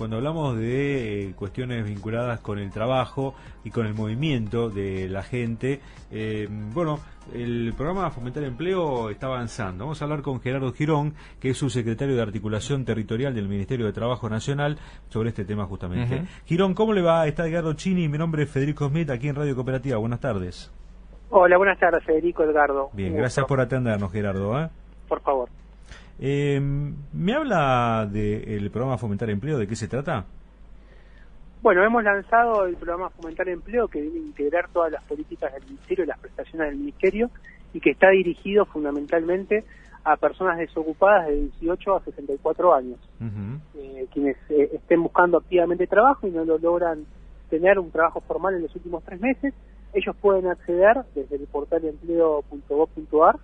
cuando hablamos de eh, cuestiones vinculadas con el trabajo y con el movimiento de la gente, eh, bueno, el programa Fomentar Empleo está avanzando. Vamos a hablar con Gerardo Girón, que es subsecretario de Articulación Territorial del Ministerio de Trabajo Nacional, sobre este tema justamente. Girón, ¿cómo le va? Está Edgardo Chini, mi nombre es Federico Smith, aquí en Radio Cooperativa. Buenas tardes. Hola, buenas tardes, Federico Edgardo. Bien, gracias por atendernos, Gerardo. ¿eh? Por favor. Eh, ¿Me habla del programa Fomentar Empleo? ¿De qué se trata? Bueno, hemos lanzado el programa Fomentar Empleo que viene a integrar todas las políticas del Ministerio y las prestaciones del Ministerio y que está dirigido fundamentalmente a personas desocupadas de 18 a 64 años, eh, quienes eh, estén buscando activamente trabajo y no lo logran tener un trabajo formal en los últimos tres meses, ellos pueden acceder desde el portal empleo.gov.ar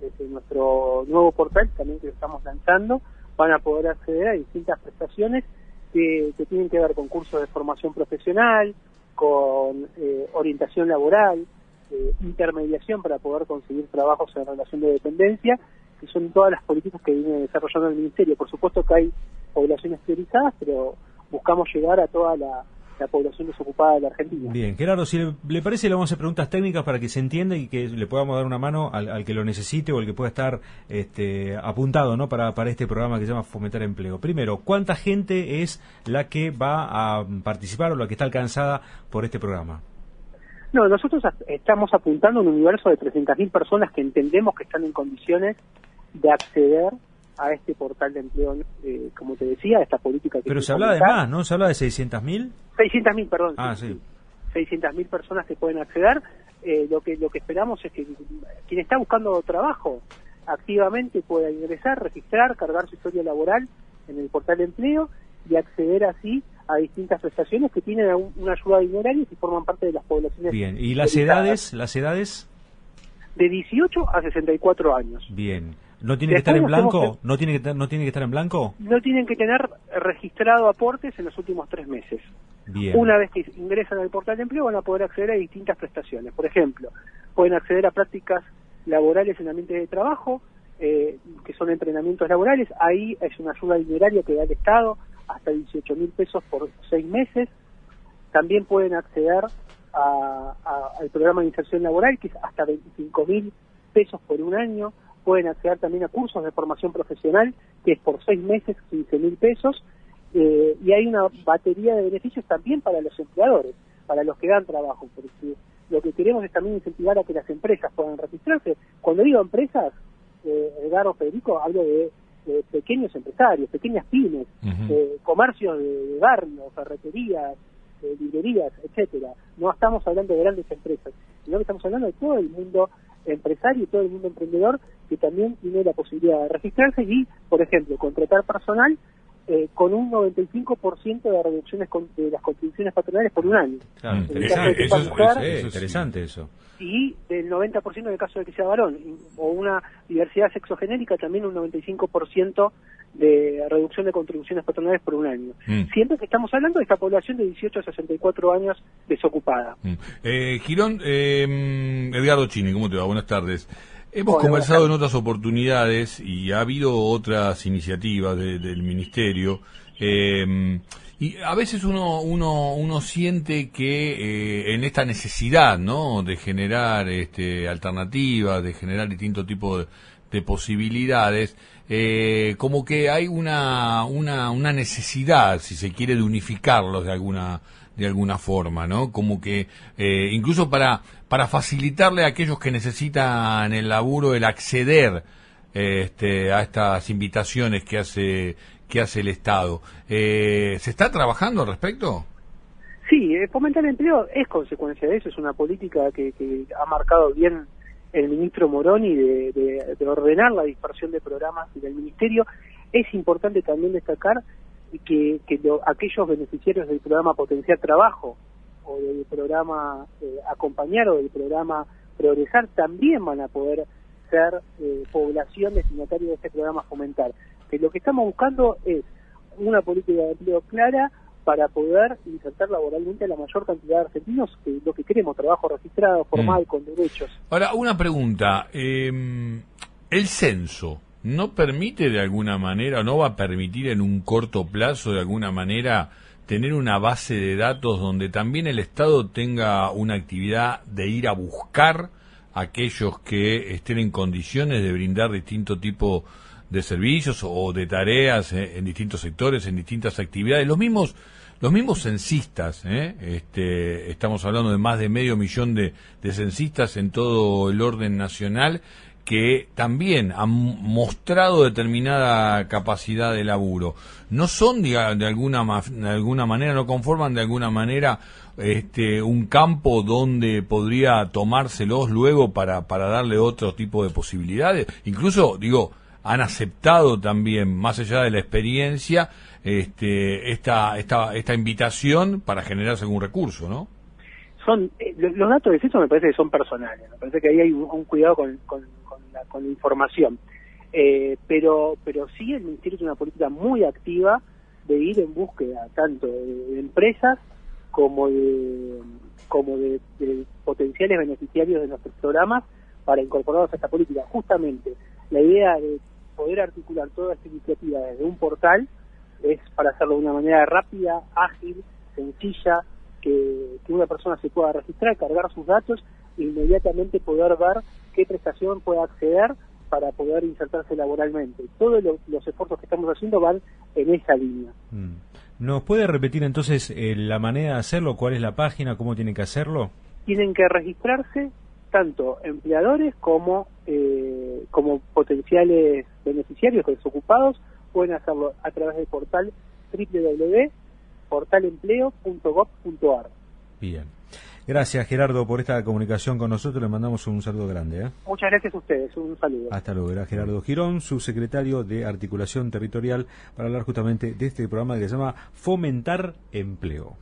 desde nuestro nuevo portal también que lo estamos lanzando, van a poder acceder a distintas prestaciones que, tienen que ver con cursos de formación profesional, con eh, orientación laboral, eh, intermediación para poder conseguir trabajos en relación de dependencia, que son todas las políticas que viene desarrollando el Ministerio. Por supuesto que hay poblaciones priorizadas, pero buscamos llegar a toda la, la población desocupada de la Argentina. Bien, Gerardo, si le, parece, le vamos a hacer preguntas técnicas para que se entienda y que le podamos dar una mano al, que lo necesite o al que pueda estar este, apuntado ¿no? para, para este programa que se llama Fomentar Empleo. Primero, ¿cuánta gente es la que va a participar o la que está alcanzada por este programa? No, nosotros estamos apuntando a un universo de 300.000 personas que entendemos que están en condiciones de acceder a este portal de empleo, eh, como te decía, esta política que... Pero se habla de más, ¿no? ¿Se habla de 600.000? 600.000, perdón. Ah, sí. 600.000 personas que pueden acceder. Eh, lo que lo que esperamos es que quien está buscando trabajo activamente pueda ingresar, registrar, cargar su historia laboral en el portal de empleo y acceder así a distintas prestaciones que tienen una ayuda dineraria y forman parte de las poblaciones. Bien, ¿y las edades? ¿Las edades? De 18 a 64 años. Bien. ¿No tiene que estar en blanco? ¿No tiene que no tiene que estar en blanco? No tienen que tener registrado aportes en los últimos tres meses. Una vez que ingresan al portal de empleo van a poder acceder a distintas prestaciones. Por ejemplo, pueden acceder a prácticas laborales en ambiente de trabajo, eh, que son entrenamientos laborales. Ahí es una ayuda dineraria que da el Estado, hasta 18 mil pesos por seis meses. También pueden acceder al programa de inserción laboral, que es hasta 25 mil pesos por un año pueden acceder también a cursos de formación profesional, que es por seis meses 15 mil pesos, eh, y hay una batería de beneficios también para los empleadores, para los que dan trabajo, porque lo que queremos es también incentivar a que las empresas puedan registrarse. Cuando digo empresas, eh, Edgardo Federico, hablo de, pequeños empresarios, pequeñas pymes, eh, comercios de, barrio, ferreterías, librerías, etcétera. No estamos hablando de grandes empresas, sino que estamos hablando de todo el mundo empresario y todo el mundo emprendedor que también tiene la posibilidad de registrarse y, por ejemplo, contratar personal eh, con un 95% de reducciones de las contribuciones patronales por un año. interesante, eso, es, interesante eso. Y del 90% en el caso de que sea varón, o una diversidad sexogenérica también un 95% de reducción de contribuciones patronales por un año. Mm. Siempre que estamos hablando de esta población de 18 a 64 años desocupada. Mm. Eh, Girón, eh, Edgardo Chini, ¿cómo te va? Buenas tardes. Hemos conversado en otras oportunidades y ha habido otras iniciativas del Ministerio. Eh, y a veces uno, uno, uno siente que eh, en esta necesidad ¿no? de generar este, alternativas, de generar distintos tipos de, posibilidades, eh, como que hay una, una, una necesidad, si se quiere, de unificarlos de alguna de alguna forma, ¿no? Como que eh, incluso para, para facilitarle a aquellos que necesitan el laburo el acceder este, a estas invitaciones que hace que hace el Estado. Eh, ¿Se está trabajando al respecto? Sí, eh, fomentar el empleo es consecuencia de eso, es una política que, ha marcado bien el ministro Moroni de, de, ordenar la dispersión de programas del ministerio. Es importante también destacar que, que aquellos beneficiarios del programa Potenciar Trabajo o del programa eh, Acompañar o del programa Progresar también van a poder ser eh, población destinataria de este programa Fomentar. Que lo que estamos buscando es una política de empleo clara para poder insertar laboralmente a la mayor cantidad de argentinos que lo que queremos, trabajo registrado, formal, mm. con derechos. Ahora, una pregunta. Eh, el censo no permite de alguna manera, no va a permitir en un corto plazo de alguna manera tener una base de datos donde también el Estado tenga una actividad de ir a buscar a aquellos que estén en condiciones de brindar distinto tipo de servicios o de tareas en distintos sectores, en distintas actividades. Los mismos los mismos censistas, ¿eh? este, estamos hablando de más de medio millón de, de censistas en todo el orden nacional que también han mostrado determinada capacidad de laburo. No son, de alguna, de alguna manera, no conforman de alguna manera este, un campo donde podría tomárselos luego para, para darle otro tipo de posibilidades. Incluso, digo, han aceptado también, más allá de la experiencia, este, esta, esta, esta invitación para generarse algún recurso, ¿no? Son, eh, los datos de eso me parece que son personales, me parece que ahí hay un, cuidado con, con, con, la, información. Eh, pero, pero sí el Ministerio tiene una política muy activa de ir en búsqueda tanto de, empresas como de como de, potenciales beneficiarios de nuestros programas para incorporarlos a esta política. Justamente la idea de poder articular toda esta iniciativa desde un portal es para hacerlo de una manera rápida, ágil, sencilla, que, una persona se pueda registrar, cargar sus datos inmediatamente poder ver qué prestación puede acceder para poder insertarse laboralmente. Todos los esfuerzos que estamos haciendo van en esa línea. Mm. ¿Nos puede repetir entonces eh, la manera de hacerlo? ¿Cuál es la página? ¿Cómo tienen que hacerlo? Tienen que registrarse tanto empleadores como, eh, como potenciales beneficiarios, desocupados, pueden hacerlo a través del portal www.portalempleo.gov.ar. Bien. Gracias Gerardo por esta comunicación con nosotros. Le mandamos un saludo grande. ¿eh? Muchas gracias a ustedes. Un saludo. Hasta luego. Era Gerardo Girón, subsecretario de Articulación Territorial, para hablar justamente de este programa que se llama Fomentar Empleo.